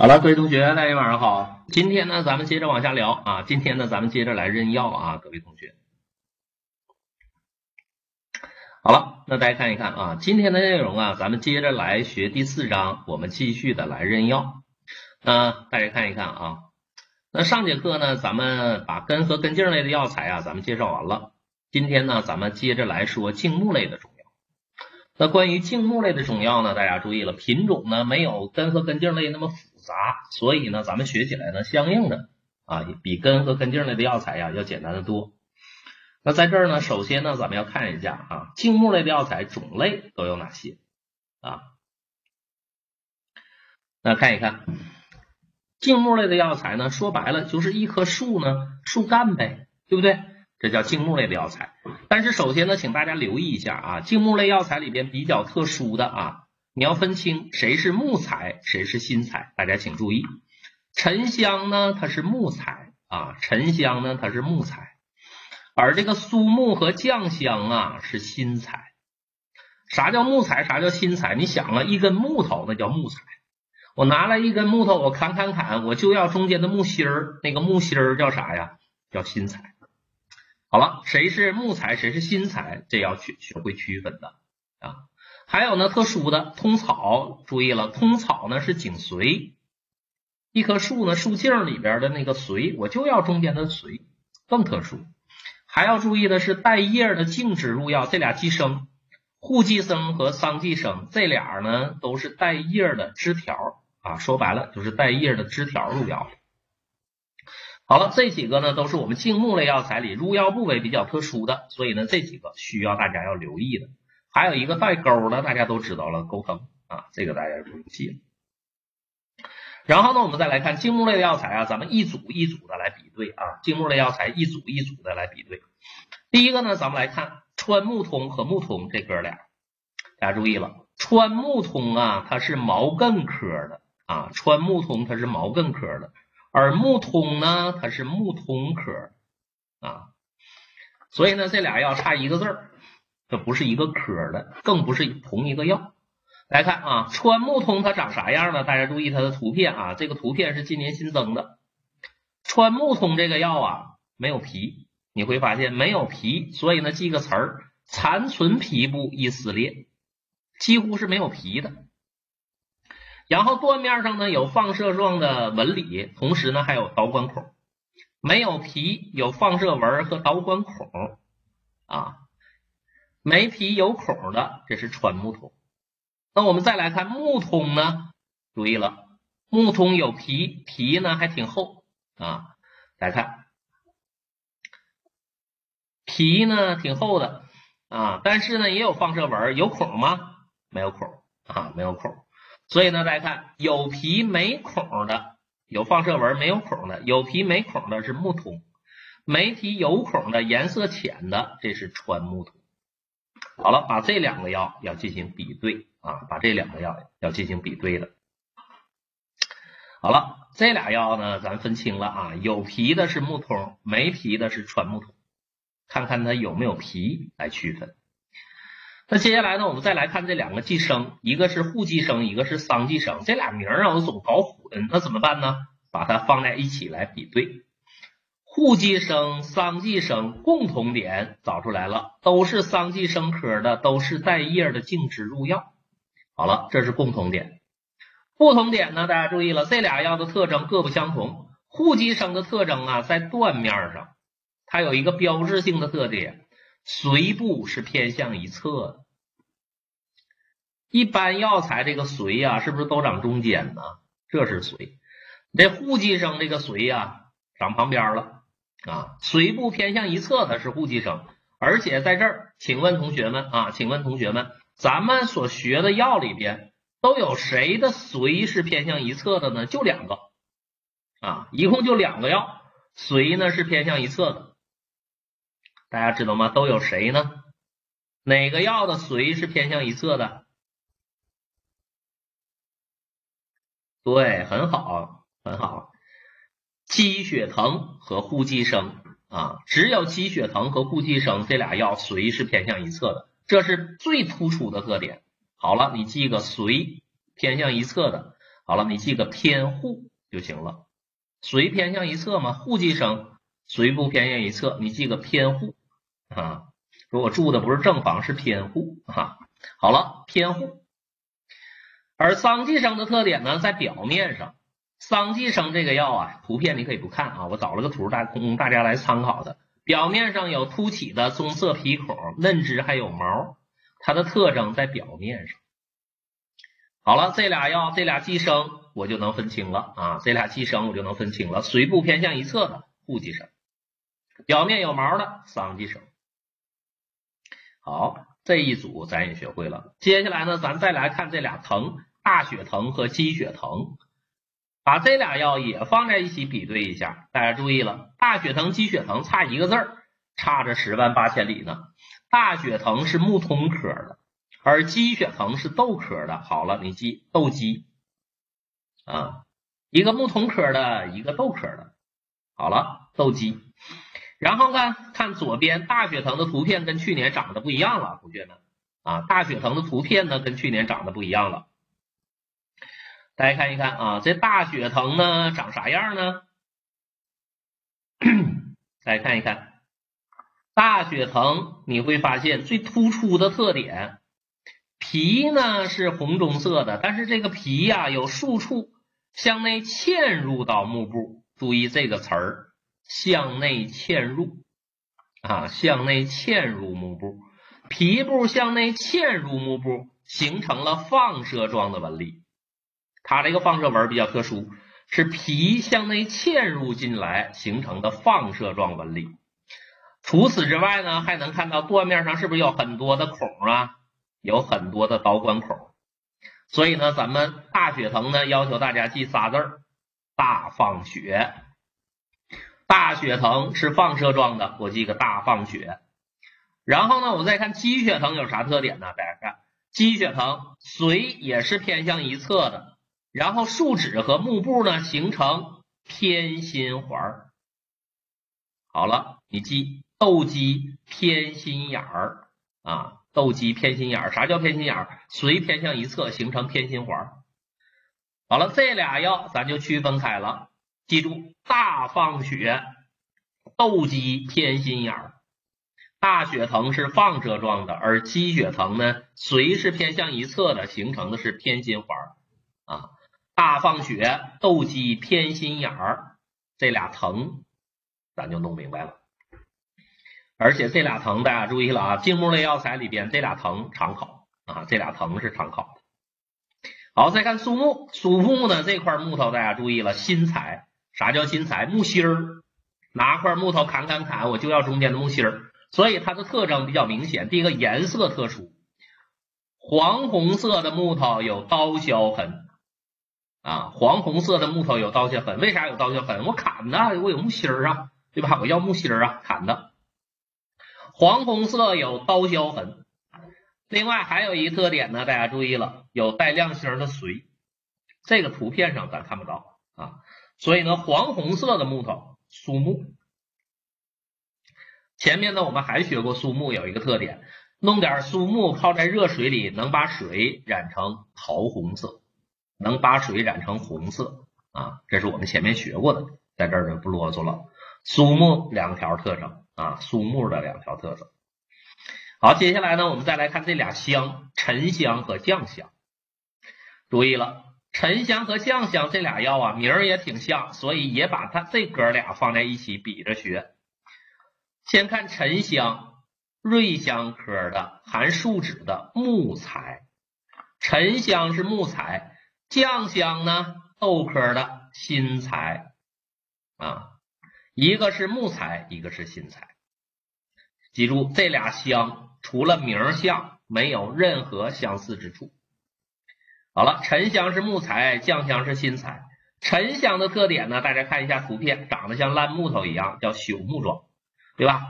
好了，各位同学，大家晚上好。今天呢，咱们接着往下聊啊。今天呢，咱们接着来认药啊，各位同学。好了，那大家看一看啊，今天的内容啊，咱们接着来学第四章，我们继续的来认药。那大家看一看啊，那上节课呢，咱们把根和根茎类的药材啊，咱们介绍完了。今天呢，咱们接着来说茎木类的中药。那关于茎木类的中药呢，大家注意了，品种呢没有根和根茎类那么复杂，所以呢，咱们学起来呢，相应的啊，比根和根茎类的药材呀要简单的多。那在这儿呢，首先呢，咱们要看一下啊，茎木类的药材种类都有哪些啊？那看一看茎木类的药材呢，说白了就是一棵树呢，树干呗，对不对？这叫茎木类的药材。但是首先呢，请大家留意一下啊，茎木类药材里边比较特殊的啊。你要分清谁是木材，谁是新材。大家请注意，沉香呢它是木材啊，沉香呢它是木材，而这个苏木和酱香啊是新材。啥叫木材？啥叫新材？你想啊，一根木头那叫木材，我拿来一根木头，我砍砍砍，我就要中间的木芯儿，那个木芯儿叫啥呀？叫新材。好了，谁是木材，谁是新材，这要去学会区分的啊。还有呢，特殊的通草，注意了，通草呢是颈髓，一棵树呢树茎里边的那个髓，我就要中间的髓，更特殊。还要注意的是带叶的茎脂入药，这俩寄生，护寄生和桑寄生，这俩呢都是带叶的枝条啊，说白了就是带叶的枝条入药。好了，这几个呢都是我们茎木类药材里入药部位比较特殊的，所以呢这几个需要大家要留意的。还有一个带钩的，大家都知道了，钩藤啊，这个大家不用记了。然后呢，我们再来看茎木类的药材啊，咱们一组一组的来比对啊，茎木类药材一组一组的来比对。第一个呢，咱们来看川木通和木通这哥俩，大家注意了，川木通啊，它是毛茛科的啊，川木通它是毛茛科的，而木通呢，它是木通科啊，所以呢，这俩药差一个字儿。这不是一个科的，更不是同一个药。来看啊，川木通它长啥样呢？大家注意它的图片啊，这个图片是今年新增的。川木通这个药啊，没有皮，你会发现没有皮，所以呢记个词儿：残存皮部易撕裂，几乎是没有皮的。然后断面上呢有放射状的纹理，同时呢还有导管孔，没有皮，有放射纹和导管孔啊。没皮有孔的，这是穿木通。那我们再来看木通呢？注意了，木通有皮，皮呢还挺厚啊。来看皮呢挺厚的啊，但是呢也有放射纹，有孔吗？没有孔啊，没有孔。所以呢，大家看有皮没孔的，有放射纹没有孔的，有皮没孔的是木通，没皮有孔的颜色浅的，这是穿木通。好了，把这两个药要进行比对啊，把这两个药要进行比对的。好了，这俩药呢，咱分清了啊，有皮的是木通，没皮的是川木通，看看它有没有皮来区分。那接下来呢，我们再来看这两个寄生，一个是护寄生，一个是桑寄生，这俩名啊我总搞混，那怎么办呢？把它放在一起来比对。护寄生、桑寄生共同点找出来了，都是桑寄生科的，都是带叶的茎枝入药。好了，这是共同点。不同点呢？大家注意了，这俩药的特征各不相同。护寄生的特征啊，在断面上，它有一个标志性的特点，髓部是偏向一侧的。一般药材这个髓啊，是不是都长中间呢？这是髓。这护寄生这个髓呀，长旁边了。啊，髓部偏向一侧的是护寄生，而且在这儿，请问同学们啊，请问同学们，咱们所学的药里边都有谁的髓是偏向一侧的呢？就两个啊，一共就两个药，髓呢是偏向一侧的，大家知道吗？都有谁呢？哪个药的髓是偏向一侧的？对，很好，很好。鸡血藤和护寄生啊，只有鸡血藤和护寄生这俩药髓是偏向一侧的，这是最突出的特点。好了，你记个髓偏向一侧的。好了，你记个偏户就行了。随偏向一侧嘛，户忌生，随不偏向一侧，你记个偏户啊。如果住的不是正房，是偏户啊。好了，偏户。而桑寄生的特点呢，在表面上，桑寄生这个药啊，图片你可以不看啊，我找了个图大供大家来参考的。表面上有凸起的棕色皮孔，嫩枝还有毛，它的特征在表面上。好了，这俩药，这俩寄生我就能分清了啊，这俩寄生我就能分清了，随部偏向一侧的户寄生，表面有毛的桑寄生。好，这一组咱也学会了。接下来呢，咱再来看这俩藤。大血藤和鸡血藤，把这俩药也放在一起比对一下。大家注意了，大血藤、鸡血藤差一个字儿，差着十万八千里呢。大血藤是木通科的，而鸡血藤是豆科的。好了，你记豆鸡啊，一个木通科的，一个豆科的。好了，豆鸡。然后呢看左边大血藤的图片跟去年长得不一样了，同学们啊，大血藤的图片呢跟去年长得不一样了。大家看一看啊，这大血藤呢长啥样呢？大家看一看，大血藤你会发现最突出的特点，皮呢是红棕色的，但是这个皮呀有数处向内嵌入到幕布，注意这个词儿，向内嵌入啊，向内嵌入幕布，皮部向内嵌入幕布，形成了放射状的纹理。它这个放射纹比较特殊，是皮向内嵌入进来形成的放射状纹理。除此之外呢，还能看到断面上是不是有很多的孔啊？有很多的导管孔。所以呢，咱们大血藤呢要求大家记仨字儿：大放血。大血藤是放射状的，我记个大放血。然后呢，我再看鸡血藤有啥特点呢？大家看，鸡血藤髓也是偏向一侧的。然后树脂和幕布呢形成偏心环儿好了，你记斗鸡偏心眼儿啊，斗鸡偏心眼儿。啥叫偏心眼儿？髓偏向一侧形成偏心环儿好了，这俩药咱就区分开了。记住，大放血，斗鸡偏心眼儿。大血藤是放射状的，而鸡血藤呢，髓是偏向一侧的，形成的是偏心环儿啊。大放血、斗鸡偏心眼儿，这俩藤咱就弄明白了。而且这俩藤大家注意了啊，静木类药材里边这俩藤常考啊，这俩藤是常考的。好，再看苏木，苏木呢这块木头大家注意了，新材。啥叫新材？木芯儿，拿块木头砍砍砍，我就要中间的木芯儿。所以它的特征比较明显，第一个颜色特殊，黄红色的木头有刀削痕。啊，黄红色的木头有刀削痕，为啥有刀削痕？我砍的，我有木芯儿啊，对吧？我要木芯儿啊，砍的。黄红色有刀削痕，另外还有一个特点呢，大家注意了，有带亮星的髓，这个图片上咱看不到啊。所以呢，黄红色的木头苏木。前面呢，我们还学过苏木有一个特点，弄点苏木泡在热水里，能把水染成桃红色。能把水染成红色啊，这是我们前面学过的，在这儿就不啰嗦了。苏木两条特征啊，苏木的两条特征。好，接下来呢，我们再来看这俩香，沉香和降香。注意了，沉香和降香这俩药啊，名儿也挺像，所以也把它这哥俩放在一起比着学。先看沉香，瑞香科的，含树脂的木材。沉香是木材。酱香呢，豆科的新材啊，一个是木材，一个是新材。记住这俩香，除了名像，没有任何相似之处。好了，沉香是木材，酱香是新材。沉香的特点呢，大家看一下图片，长得像烂木头一样，叫朽木状，对吧？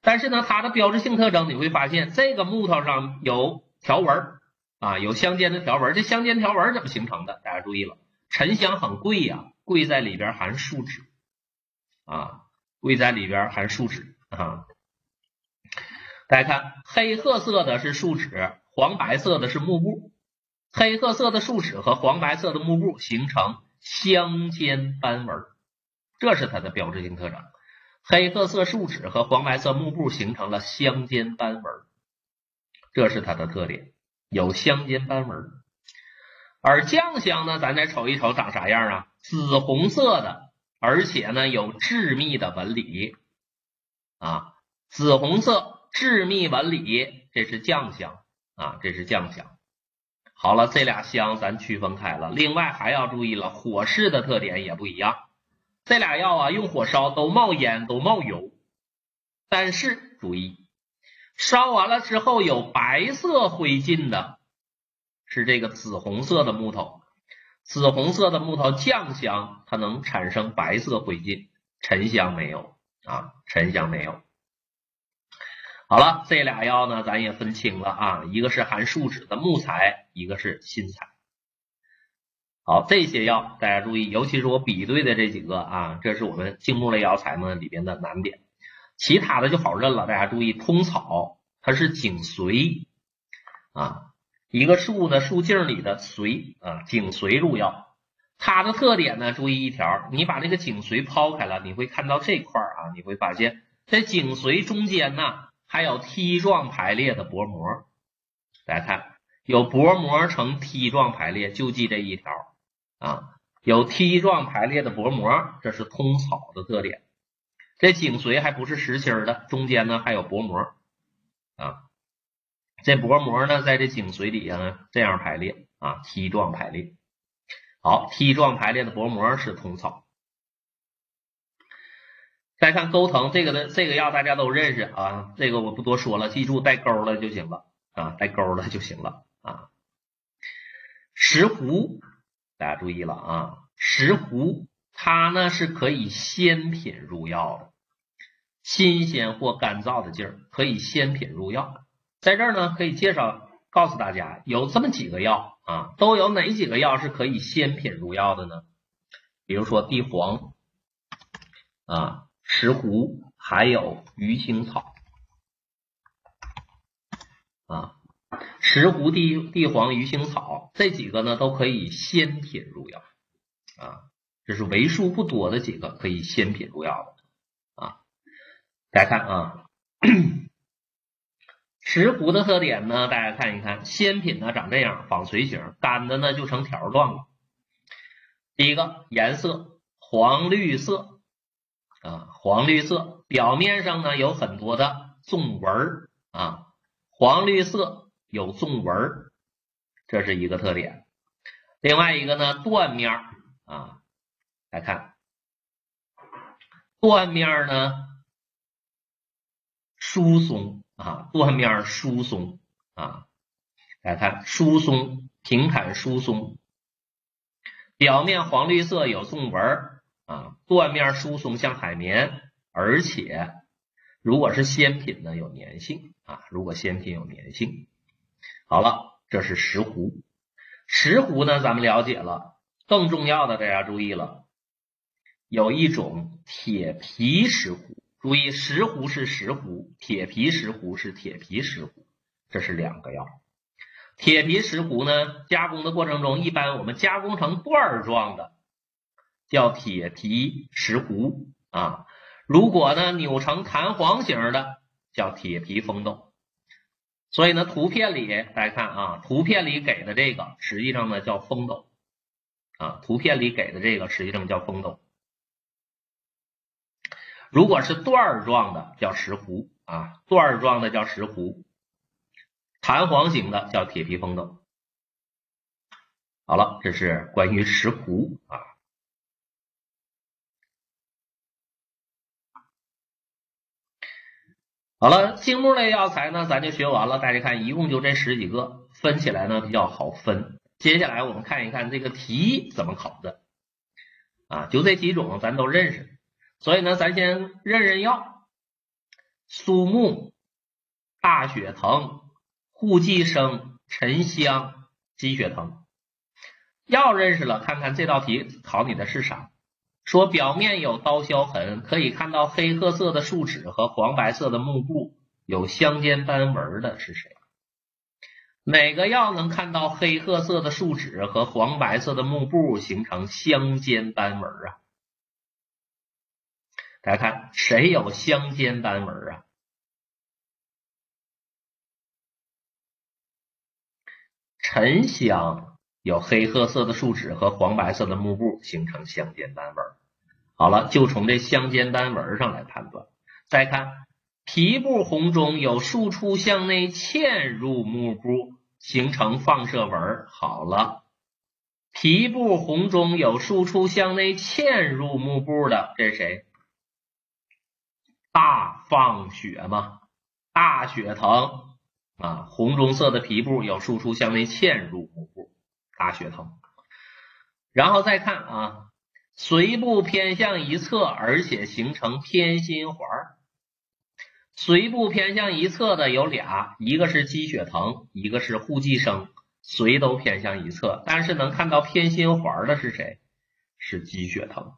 但是呢，它的标志性特征你会发现，这个木头上有条纹。啊，有相间的条纹，这相间条纹怎么形成的？大家注意了，沉香很贵呀，贵在里边含树脂啊，贵在里边含树脂啊。大家看，黑褐色的是树脂，黄白色的是幕布，黑褐色的树脂和黄白色的幕布形成相间斑纹，这是它的标志性特征。黑褐色树脂和黄白色幕布形成了相间斑纹，这是它的特点，有相间斑纹。而酱香呢，咱再瞅一瞅长啥样啊？紫红色的，而且呢有致密的纹理啊，紫红色致密纹理，这是酱香啊，这是酱香。好了，这俩香咱区分开了。另外还要注意了，火势的特点也不一样。这俩药啊，用火烧都冒烟，都冒油。但是注意，烧完了之后有白色灰烬的，是这个紫红色的木头。紫红色的木头酱香，它能产生白色灰烬，沉香没有啊，沉香没有。好了，这俩药呢，咱也分清了啊，一个是含树脂的木材，一个是新材。好，这些药大家注意，尤其是我比对的这几个啊，这是我们茎木类药材呢里边的难点，其他的就好认了。大家注意，通草它是颈髓啊，一个树呢树茎里的髓啊，颈髓入药。它的特点呢，注意一条，你把这个颈髓抛开了，你会看到这块啊，你会发现在颈髓中间呢。还有梯状排列的薄膜，大家看，有薄膜呈梯状排列，就记这一条啊，有梯状排列的薄膜，这是通草的特点。这颈髓还不是实心的，中间呢还有薄膜啊，这薄膜呢在这颈髓底下呢这样排列啊，梯状排列。好，梯状排列的薄膜是通草。再看钩藤这个的这个药大家都认识啊，这个我不多说了，记住带钩了就行了啊，带钩了就行了啊。石斛大家注意了啊，石斛它呢是可以鲜品入药的，新鲜或干燥的劲儿可以鲜品入药。在这儿呢可以介绍告诉大家，有这么几个药啊，都有哪几个药是可以鲜品入药的呢？比如说地黄啊。石斛还有鱼腥草啊，石斛、地地黄、鱼腥草这几个呢，都可以鲜品入药啊，这是为数不多的几个可以鲜品入药的啊。大家看啊，石斛的特点呢，大家看一看，鲜品呢长这样，纺锤形，干的呢就成条状了。第一个颜色黄绿色。啊，黄绿色，表面上呢有很多的纵纹啊，黄绿色有纵纹这是一个特点。另外一个呢，断面啊，来看断面呢疏松啊，断面疏松啊，来看疏松平坦疏松，表面黄绿色有纵纹啊，断面疏松像海绵，而且如果是鲜品呢，有粘性啊。如果鲜品有粘性，好了，这是石斛。石斛呢，咱们了解了。更重要的，大家注意了，有一种铁皮石斛。注意，石斛是石斛，铁皮石斛是铁皮石斛，这是两个药。铁皮石斛呢，加工的过程中，一般我们加工成段状的。叫铁皮石斛啊，如果呢扭成弹簧形的叫铁皮风斗。所以呢，图片里大家看啊，图片里给的这个实际上呢叫风斗啊，图片里给的这个实际上叫风斗。如果是段儿状的叫石斛啊，段儿状的叫石斛，弹簧形的叫铁皮风斗。好了，这是关于石斛啊。好了，茎木类药材呢，咱就学完了。大家看，一共就这十几个，分起来呢比较好分。接下来我们看一看这个题怎么考的啊，就这几种咱都认识，所以呢，咱先认认药：苏木、大雪藤、护寄生、沉香、鸡血藤。药认识了，看看这道题考你的是啥。说表面有刀削痕，可以看到黑褐色的树脂和黄白色的幕布有相间斑纹的是谁？哪个药能看到黑褐色的树脂和黄白色的幕布形成相间斑纹啊？大家看，谁有相间斑纹啊？沉香有黑褐色的树脂和黄白色的幕布形成相间斑纹。好了，就从这相间斑纹上来判断。再看皮部红中有输出向内嵌入幕布，形成放射纹。好了，皮部红中有输出向内嵌入幕布的，这是谁？大放血嘛，大血藤啊，红棕色的皮部有输出向内嵌入幕布，大血藤。然后再看啊，髓部偏向一侧，而且形成偏心环。髓部偏向一侧的有俩，一个是鸡血藤，一个是护寄生，髓都偏向一侧，但是能看到偏心环的是谁？是鸡血藤。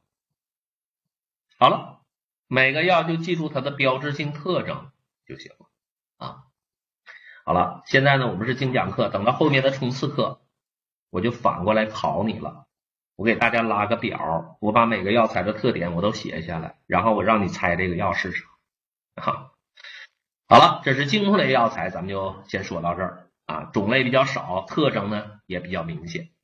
好了。每个药就记住它的标志性特征就行了啊。好了，现在呢我们是精讲课，等到后面的冲刺课，我就反过来考你了。我给大家拉个表，我把每个药材的特点我都写下来，然后我让你猜这个药是啥。哈，好了，这是静木类药材，咱们就先说到这儿啊。种类比较少，特征呢也比较明显。